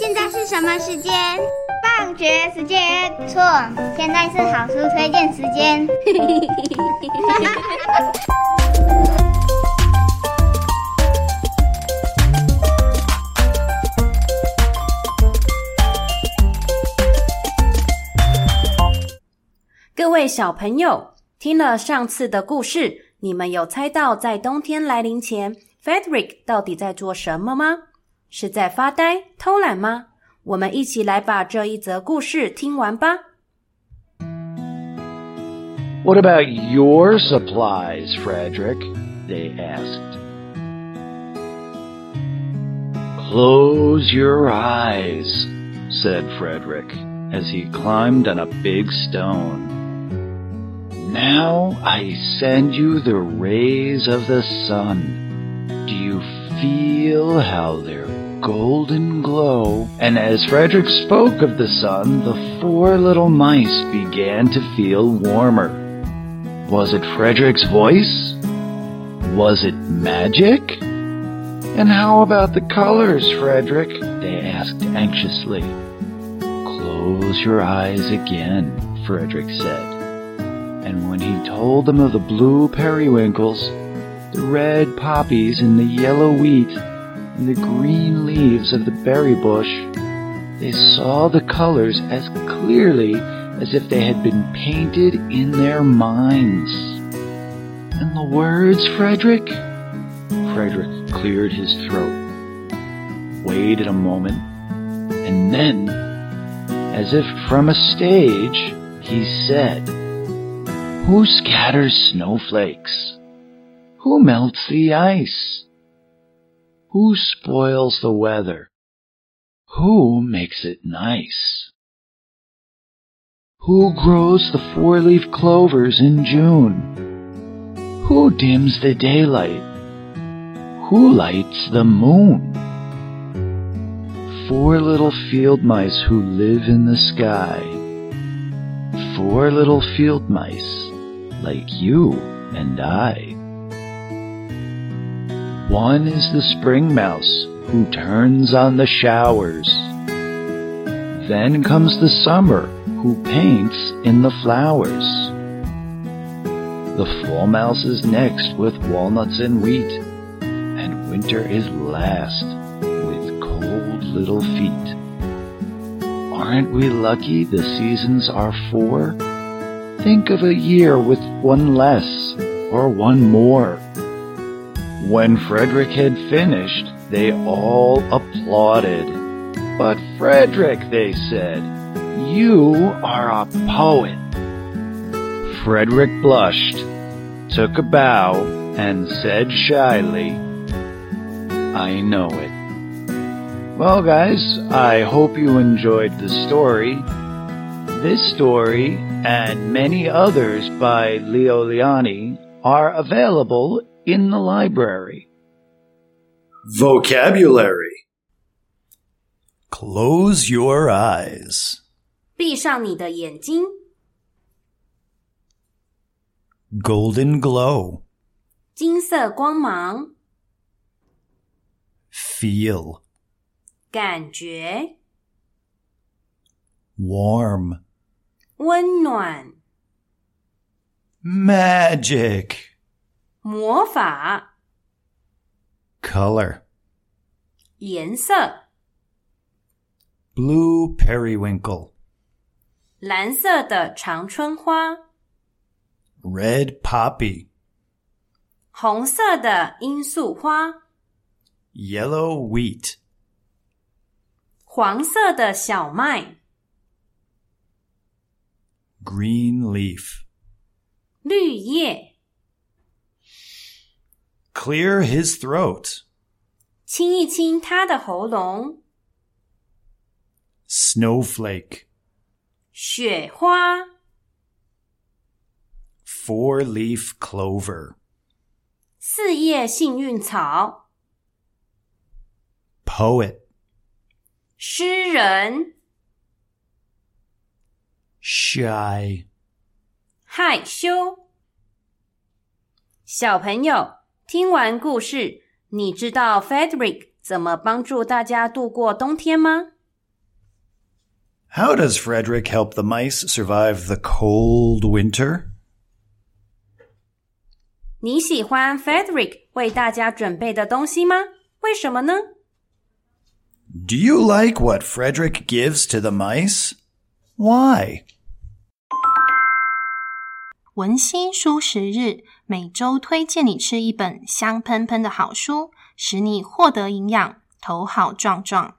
现在是什么时间？放学时间。错，现在是好书推荐时间。各位小朋友，听了上次的故事，你们有猜到在冬天来临前，Frederick 到底在做什么吗？是在发呆、偷懒吗？我们一起来把这一则故事听完吧。 What about your supplies, Frederick? They asked. Close your eyes, said Frederick as he climbed on a big stone. Now I send you the rays of the sun. Do you feel how their golden glow? And as Frederick spoke of the sun, the four little mice began to feel warmer. Was it Frederick's voice? Was it magic? And how about the colors, Frederick? They asked anxiously. Close your eyes again, Frederick said. And when he told them of the blue periwinkles, the red poppies and the yellow wheat, and the green leaves of the berry bush, they saw the colors as clearly as if they had been painted in their minds. And the words, Frederick? Frederick cleared his throat, waited a moment, and then, as if from a stage, he said, Who scatters snowflakes? Who melts the ice? Who spoils the weather? Who makes it nice? Who grows the four-leaf clovers in June? Who dims the daylight? Who lights the moon? Four little field mice who live in the sky. Four little field mice like you and I. One is the spring mouse who turns on the showers. Then comes the summer who paints in the flowers. The fall mouse is next with walnuts and wheat, and winter is last with cold little feet. Aren't we lucky the seasons are four? Think of a year with one less or one more. When Frederick had finished, they all applauded. But Frederick, they said, you are a poet. Frederick blushed, took a bow, and said shyly, I know it. Well, guys, I hope you enjoyed the story. This story and many others by Leo Lionni are available in the library. Vocabulary. Close your eyes. 闭上你的眼睛， Golden glow. 金色光芒， Feel. 感觉 Warm. 温暖， Magic. 魔法， Color. 颜色， Blue periwinkle. 蓝色的长春花， Red poppy. 红色的罂粟花， Yellow wheat. 黄色的小麦， Green leaf. 绿叶， Clear his throat. 亲一亲他的喉咙， Snowflake. 雪花， Four leaf clover. 四叶幸运草， Poet. 诗人， Shy. 害羞。小朋友， 听完故事，你知道 Frederick 怎么帮助大家度过冬天吗？ How does Frederick help the mice survive the cold winter? 你喜欢 Frederick 为大家准备的东西吗？为什么呢？ Do you like what Frederick gives to the mice? Why? 文心书十日，每周推荐你吃一本香喷喷的好书，使你获得营养，头好壮壮。